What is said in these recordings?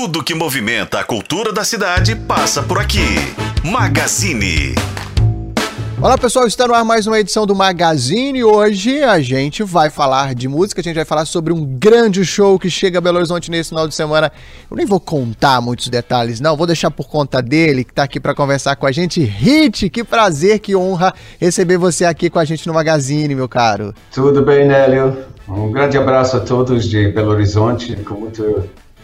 Tudo que movimenta a cultura da cidade passa por aqui. Magazine. Olá pessoal, está no ar mais uma edição do Magazine. Hoje a gente vai falar de música, a gente vai falar sobre um grande show que chega a Belo Horizonte nesse final de semana. Eu nem vou contar muitos detalhes, não, vou deixar por conta dele, que está aqui para conversar com a gente. Hit, que prazer, que honra receber você aqui com a gente no Magazine, meu caro. Tudo bem, Nélio? Um grande abraço a todos de Belo Horizonte, com muita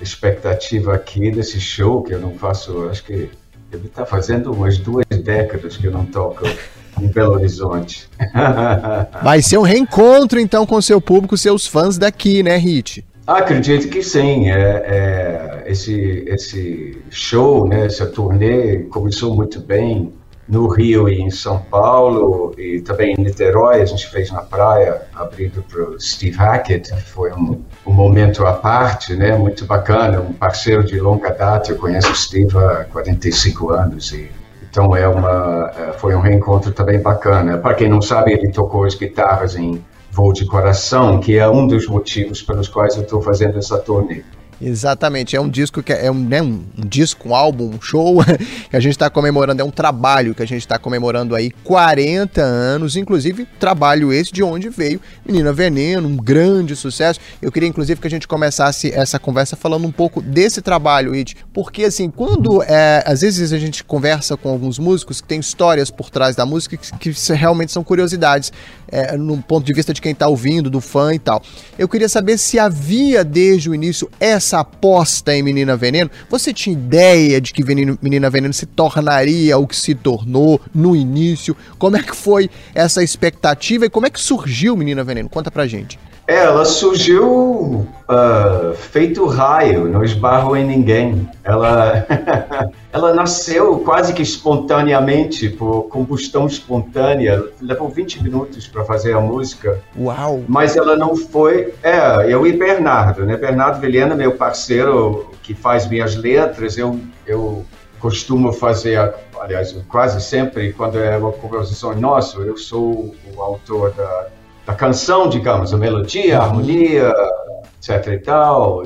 expectativa aqui desse show que eu não faço, acho que deve estar fazendo umas duas décadas que eu não toco em Belo Horizonte. Vai ser um reencontro então com seu público, seus fãs daqui, né, Hit? Acredito que sim. É, é, esse, esse show, né, essa turnê começou muito bem no Rio e em São Paulo e também em Niterói. A gente fez na praia, abrindo para o Steve Hackett. Foi um, um, momento à parte, né, muito bacana. Um parceiro de longa data. Eu conheço o Steve há 45 anos e então é uma, é, foi um reencontro também bacana. Para quem não sabe, ele tocou as guitarras em Voo de Coração, que é um dos motivos pelos quais eu estou fazendo essa turnê. Exatamente, é um disco que é, é um, né, um, um disco, um álbum, um show que a gente está comemorando, é um trabalho que a gente está comemorando aí 40 anos, inclusive trabalho esse de onde veio Menina Veneno, um grande sucesso. Eu queria inclusive que a gente começasse essa conversa falando um pouco desse trabalho, It, porque assim, quando é, às vezes a gente conversa com alguns músicos que tem histórias por trás da música que, que realmente são curiosidades, é, no ponto de vista de quem está ouvindo, do fã e tal. Eu queria saber se havia desde o início essa essa aposta em Menina Veneno, você tinha ideia de que Menina Veneno se tornaria o que se tornou no início? Como é que foi essa expectativa e como é que surgiu Menina Veneno? Conta pra gente. É, ela surgiu uh, feito raio, não esbarro em ninguém. Ela, ela nasceu quase que espontaneamente, por combustão espontânea. Levou 20 minutos para fazer a música. Uau! Mas ela não foi. É, eu e Bernardo, né? Bernardo Vilhena, meu parceiro que faz minhas letras, eu, eu costumo fazer, aliás, quase sempre, quando é uma composição nossa, eu sou o autor da da canção, digamos, a melodia, a harmonia, etc e tal,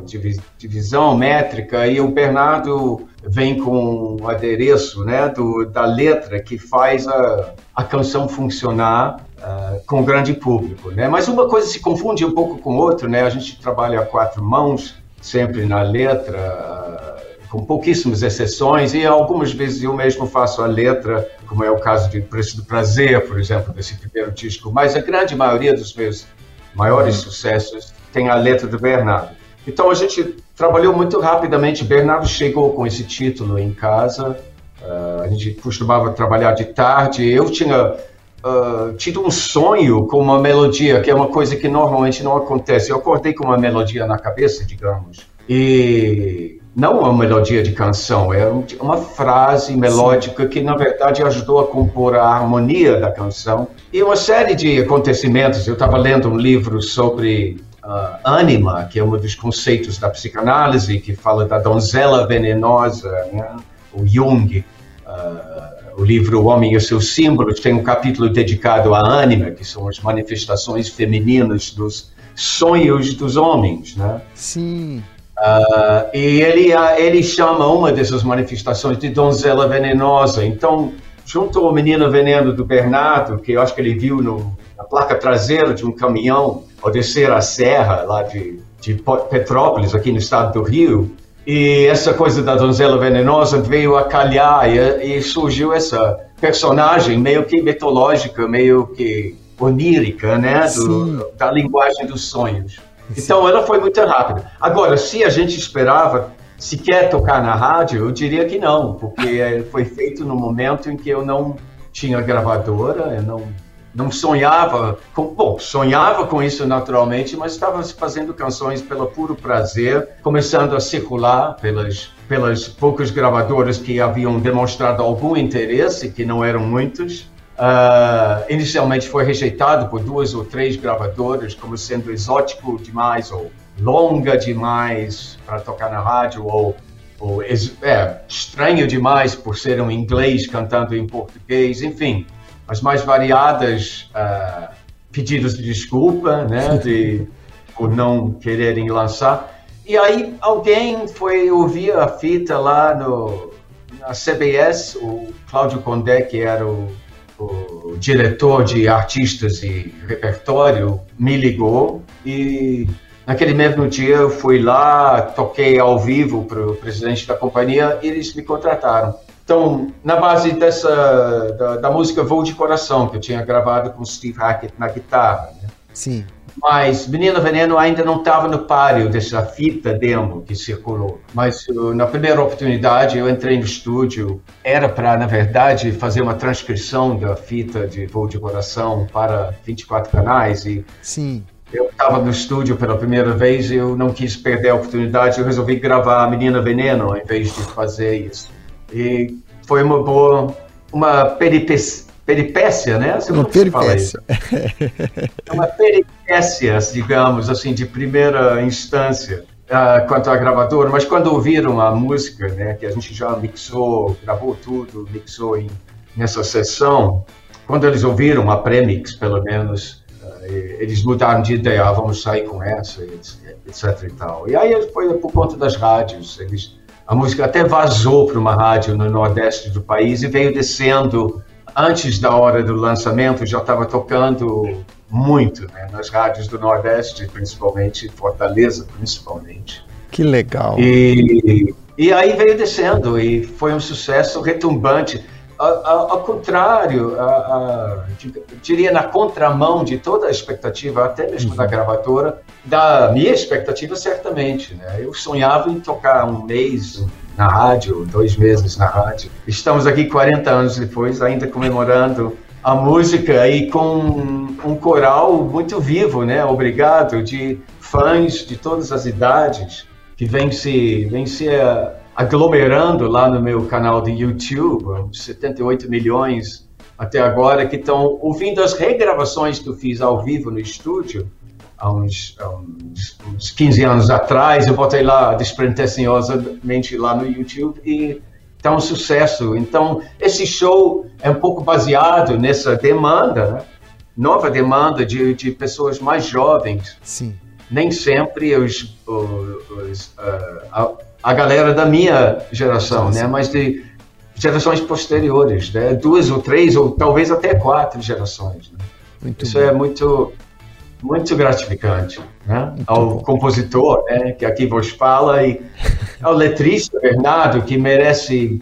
divisão métrica, e o Bernardo vem com o adereço né, do, da letra que faz a, a canção funcionar uh, com o grande público. Né? Mas uma coisa se confunde um pouco com outra, né? a gente trabalha a quatro mãos, sempre na letra, uh, com pouquíssimas exceções, e algumas vezes eu mesmo faço a letra como é o caso de Preço do Prazer, por exemplo, desse primeiro disco, mas a grande maioria dos meus maiores sucessos tem a letra do Bernardo. Então a gente trabalhou muito rapidamente. Bernardo chegou com esse título em casa. Uh, a gente costumava trabalhar de tarde. Eu tinha uh, tido um sonho com uma melodia, que é uma coisa que normalmente não acontece. Eu acordei com uma melodia na cabeça, digamos, e não uma melodia de canção, é uma frase melódica que, na verdade, ajudou a compor a harmonia da canção. E uma série de acontecimentos. Eu estava lendo um livro sobre uh, ânima, que é um dos conceitos da psicanálise, que fala da donzela venenosa, né? o Jung. Uh, o livro O Homem e seus Símbolos tem um capítulo dedicado à ânima, que são as manifestações femininas dos sonhos dos homens, né? Sim. Uh, e ele, ele chama uma dessas manifestações de donzela venenosa. Então, junto ao Menino Veneno do Bernardo, que eu acho que ele viu no, na placa traseira de um caminhão ao descer a serra lá de, de Petrópolis, aqui no estado do Rio, e essa coisa da donzela venenosa veio a calhar e, e surgiu essa personagem meio que mitológica, meio que onírica, né, do, da linguagem dos sonhos. Então ela foi muito rápida. Agora, se a gente esperava sequer tocar na rádio, eu diria que não, porque foi feito no momento em que eu não tinha gravadora, eu não não sonhava com, bom, sonhava com isso naturalmente, mas estava fazendo canções pelo puro prazer, começando a circular pelas pelas poucas gravadoras que haviam demonstrado algum interesse, que não eram muitos. Uh, inicialmente foi rejeitado por duas ou três gravadoras como sendo exótico demais ou longa demais para tocar na rádio ou, ou é, estranho demais por ser um inglês cantando em português, enfim, as mais variadas uh, pedidos de desculpa, né, de por não quererem lançar. e aí alguém foi ouvir a fita lá no, na CBS, o Cláudio Condé, que era o, o diretor de artistas e repertório, me ligou e naquele mesmo dia eu fui lá, toquei ao vivo para o presidente da companhia e eles me contrataram. Então, na base dessa da, da música Voo de Coração, que eu tinha gravado com Steve Hackett na guitarra. Né? Sim. Mas Menina Veneno ainda não estava no páreo dessa fita demo que circulou. Mas uh, na primeira oportunidade eu entrei no estúdio. Era para, na verdade, fazer uma transcrição da fita de Voo de Coração para 24 canais. E Sim. Eu estava no estúdio pela primeira vez e eu não quis perder a oportunidade. Eu resolvi gravar Menina Veneno em vez de fazer isso. E foi uma boa, uma peripécia peripécia, né? Você uma peripécia. É uma peripécia, digamos, assim, de primeira instância uh, quanto à gravadora, mas quando ouviram a música, né, que a gente já mixou, gravou tudo, mixou em, nessa sessão, quando eles ouviram a premix, pelo menos, uh, eles mudaram de ideia, ah, vamos sair com essa, etc e tal. E aí foi por conta das rádios, eles, a música até vazou para uma rádio no nordeste do país e veio descendo antes da hora do lançamento, já estava tocando muito né, nas rádios do Nordeste, principalmente, Fortaleza, principalmente. Que legal. E, e aí veio descendo e foi um sucesso retumbante. Ao, contrário, a, a, diria na contramão de toda a expectativa, até mesmo uhum. da gravadora, da minha expectativa, certamente. Né? Eu sonhava em tocar um mês, na rádio, dois meses na rádio. Estamos aqui 40 anos depois, ainda comemorando a música e com um coral muito vivo, né? Obrigado, de fãs de todas as idades que vem se, vem se uh, aglomerando lá no meu canal de YouTube, 78 milhões até agora, que estão ouvindo as regravações que eu fiz ao vivo no estúdio há uns, uns, uns 15 anos atrás, eu botei lá despretensiosamente lá no YouTube e está um sucesso. Então, esse show é um pouco baseado nessa demanda, né? nova demanda de, de pessoas mais jovens. Sim. Nem sempre os, os, uh, a, a, galera da minha geração, né? mas de gerações posteriores, né? duas ou três ou talvez até quatro gerações. Né? Isso bom. é muito muito gratificante, né? ao bom. compositor, né, que aqui vos fala, e ao letrista Bernardo, que merece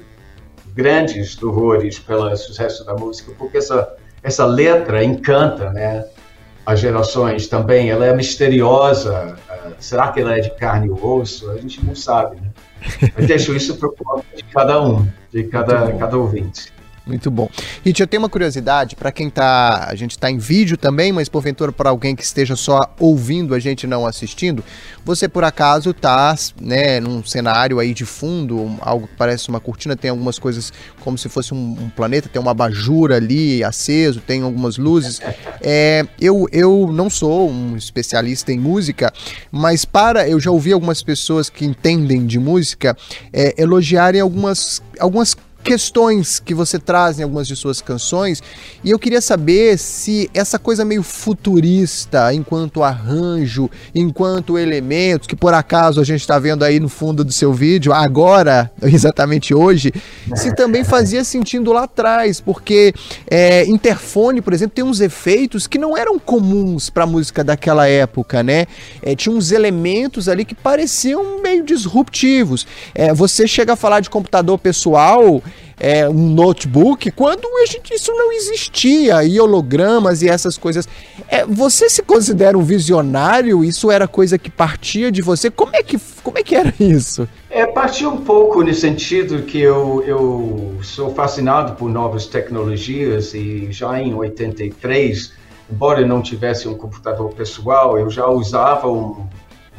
grandes louvores pelo sucesso da música, porque essa, essa letra encanta né, as gerações também, ela é misteriosa, uh, será que ela é de carne e osso? A gente não sabe, né? Eu deixo isso para o de cada um, de cada, cada ouvinte. Muito bom. Rit, eu tenho uma curiosidade para quem tá. A gente está em vídeo também, mas porventura para alguém que esteja só ouvindo a gente não assistindo, você por acaso tá, né, num cenário aí de fundo, algo que parece uma cortina, tem algumas coisas como se fosse um, um planeta, tem uma abajura ali aceso, tem algumas luzes. É, eu, eu não sou um especialista em música, mas para. Eu já ouvi algumas pessoas que entendem de música é, elogiarem algumas, algumas questões que você traz em algumas de suas canções, e eu queria saber se essa coisa meio futurista, enquanto arranjo, enquanto elementos, que por acaso a gente está vendo aí no fundo do seu vídeo, agora, exatamente hoje, se também fazia sentido lá atrás, porque é, interfone, por exemplo, tem uns efeitos que não eram comuns para a música daquela época, né? É, tinha uns elementos ali que pareciam meio disruptivos. É, você chega a falar de computador pessoal, é, um notebook quando a gente, isso não existia, e hologramas e essas coisas. É, você se considera um visionário? Isso era coisa que partia de você? Como é que, como é que era isso? É, partiu um pouco no sentido que eu, eu sou fascinado por novas tecnologias e já em 83, embora eu não tivesse um computador pessoal, eu já usava um,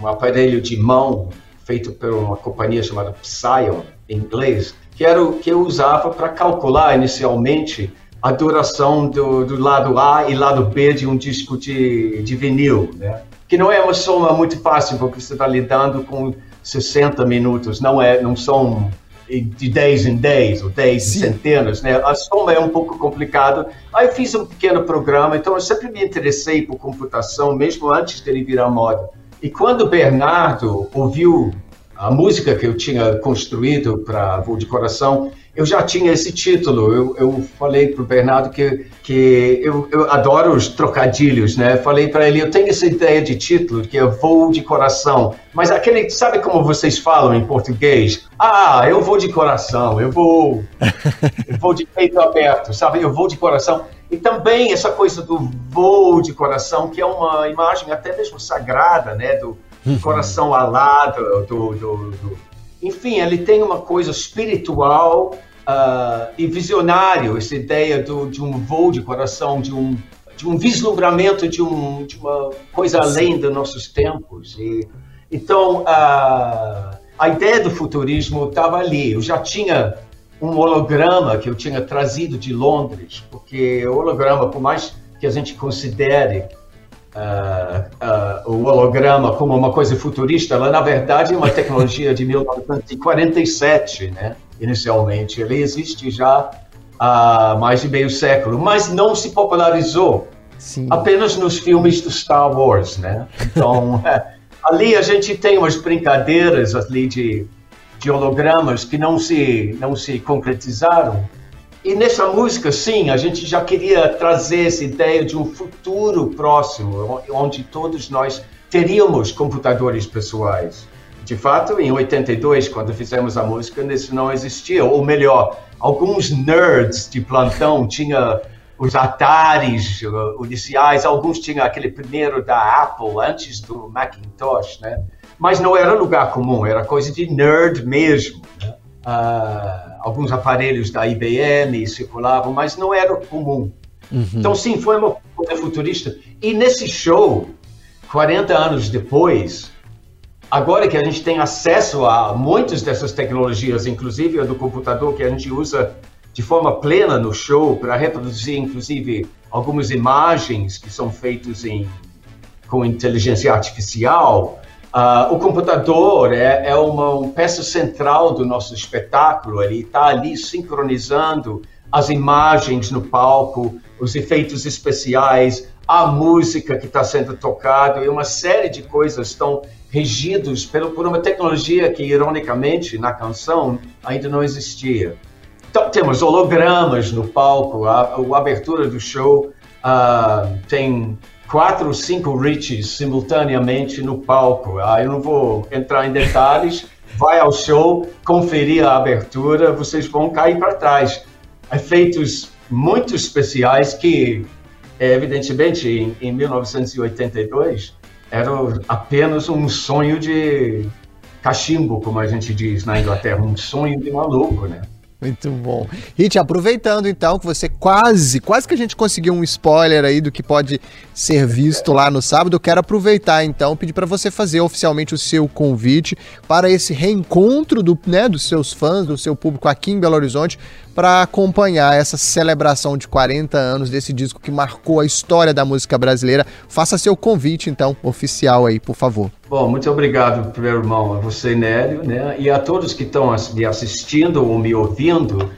um aparelho de mão feito por uma companhia chamada Psion, em inglês, que era o que eu usava para calcular inicialmente a duração do, do, lado A e lado B de um disco de, de vinil, né? Que não é uma soma muito fácil, porque você está lidando com 60 minutos, não é, não são de 10 em 10 ou 10 em centenas, né? A soma é um pouco complicado. Aí eu fiz um pequeno programa, então eu sempre me interessei por computação, mesmo antes dele virar moda. E quando o Bernardo ouviu a música que eu tinha construído para Voo de Coração, eu já tinha esse título. Eu, eu falei para o Bernardo que, que eu, eu, adoro os trocadilhos, né? Falei para ele, eu tenho essa ideia de título que é Voo de Coração, mas aquele, sabe como vocês falam em português? Ah, eu vou de coração, eu vou, eu vou de peito aberto, sabe? Eu vou de coração. E também essa coisa do voo de coração, que é uma imagem até mesmo sagrada, né? Do. Coração alado, do, do, do, enfim, ele tem uma coisa espiritual uh, e visionário, essa ideia do, de um voo de coração, de um, de um vislumbramento de, um, de uma coisa além dos nossos tempos. E, então, uh, a ideia do futurismo estava ali. Eu já tinha um holograma que eu tinha trazido de Londres, porque o holograma, por mais que a gente considere uh, uh, o holograma como uma coisa futurista, ela na verdade é uma tecnologia de 1947, né? Inicialmente, ele existe já há mais de meio século, mas não se popularizou Sim. apenas nos filmes do Star Wars, né? Então, ali a gente tem umas brincadeiras ali de de hologramas que não se, não se concretizaram. E nessa música, sim, a gente já queria trazer essa ideia de um futuro próximo, onde todos nós teríamos computadores pessoais. De fato, em 82, quando fizemos a música, isso não existia. Ou melhor, alguns nerds de plantão tinham os Ataris iniciais, alguns tinham aquele primeiro da Apple, antes do Macintosh, né? mas não era lugar comum, era coisa de nerd mesmo. Né? Uh, alguns aparelhos da IBM circulavam, mas não era comum. Uhum. Então, sim, foi uma coisa futurista. E nesse show, 40 anos depois, agora que a gente tem acesso a muitas dessas tecnologias, inclusive a do computador que a gente usa de forma plena no show para reproduzir, inclusive, algumas imagens que são feitas em, com inteligência artificial, Uh, o computador é, é uma, peça central do nosso espetáculo, ele está ali sincronizando as imagens no palco, os efeitos especiais, a música que está sendo tocada e uma série de coisas estão regidos pelo, por uma tecnologia que, ironicamente, na canção ainda não existia. Então, temos hologramas no palco, a, a abertura do show uh, tem quatro ou cinco Riches simultaneamente no palco. Ah, eu não vou entrar em detalhes. Vai ao show, conferir a abertura, vocês vão cair para trás. Efeitos muito especiais que, evidentemente, em, em 1982 era apenas um sonho de cachimbo, como a gente diz na Inglaterra, um sonho de maluco, né? Muito bom. Rit, aproveitando então que você quase, quase que a gente conseguiu um spoiler aí do que pode ser visto lá no sábado, eu quero aproveitar então, pedir para você fazer oficialmente o seu convite para esse reencontro do, né, dos seus fãs, do seu público aqui em Belo Horizonte, para acompanhar essa celebração de 40 anos desse disco que marcou a história da música brasileira. Faça seu convite, então, oficial aí, por favor. Bom, muito obrigado, primeiro irmão, a você, Nélio, né? e a todos que estão me assistindo ou me ouvindo.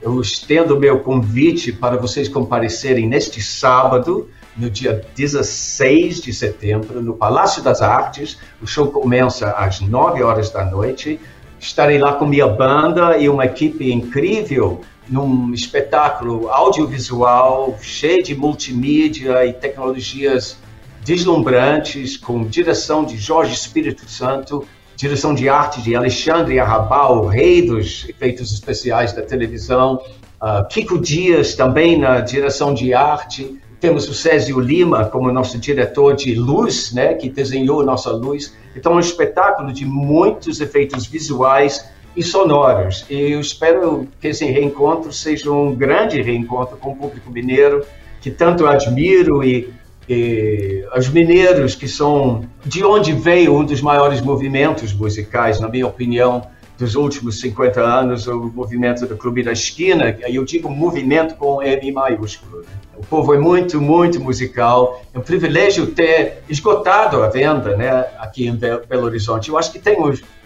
Eu estendo meu convite para vocês comparecerem neste sábado, no dia 16 de setembro, no Palácio das Artes. O show começa às 9 horas da noite estarei lá com minha banda e uma equipe incrível num espetáculo audiovisual cheio de multimídia e tecnologias deslumbrantes, com direção de Jorge Espírito Santo, direção de arte de Alexandre Arrabal, rei dos efeitos especiais da televisão, uh, Kiko Dias também na direção de arte, temos o Césio Lima como nosso diretor de luz, né, que desenhou nossa luz. Então, é um espetáculo de muitos efeitos visuais e sonoros. E eu espero que esse reencontro seja um grande reencontro com o público mineiro, que tanto admiro e, e os mineiros que são de onde veio um dos maiores movimentos musicais, na minha opinião, dos últimos 50 anos, o movimento do Clube da Esquina, eu digo movimento com M maiúsculo. Né? O povo é muito, muito musical. É um privilégio ter esgotado a venda né, aqui em Belo Horizonte. Eu acho que tem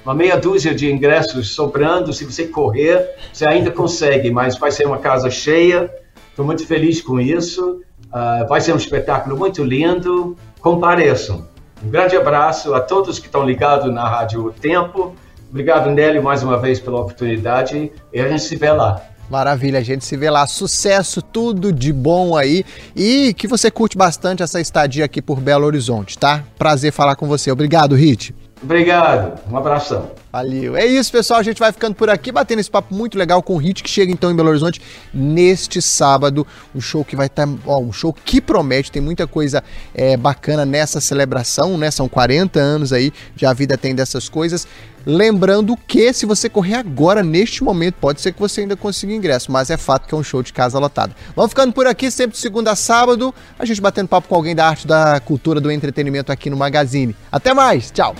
uma meia dúzia de ingressos sobrando. Se você correr, você ainda consegue, mas vai ser uma casa cheia. Estou muito feliz com isso. Uh, vai ser um espetáculo muito lindo. Compareçam. Um grande abraço a todos que estão ligados na Rádio Tempo. Obrigado, Nélio, mais uma vez pela oportunidade e a gente se vê lá. Maravilha, a gente se vê lá. Sucesso, tudo de bom aí. E que você curte bastante essa estadia aqui por Belo Horizonte, tá? Prazer falar com você. Obrigado, Rit. Obrigado, um abração. Valeu. É isso, pessoal. A gente vai ficando por aqui, batendo esse papo muito legal com o Hit, que chega então em Belo Horizonte neste sábado. Um show que vai estar. Tá, ó, um show que promete, tem muita coisa é, bacana nessa celebração, né? São 40 anos aí, já a vida tem dessas coisas. Lembrando que se você correr agora, neste momento, pode ser que você ainda consiga ingresso, mas é fato que é um show de casa lotada. Vamos ficando por aqui, sempre de segunda a sábado, a gente batendo papo com alguém da arte, da cultura, do entretenimento aqui no Magazine. Até mais, tchau!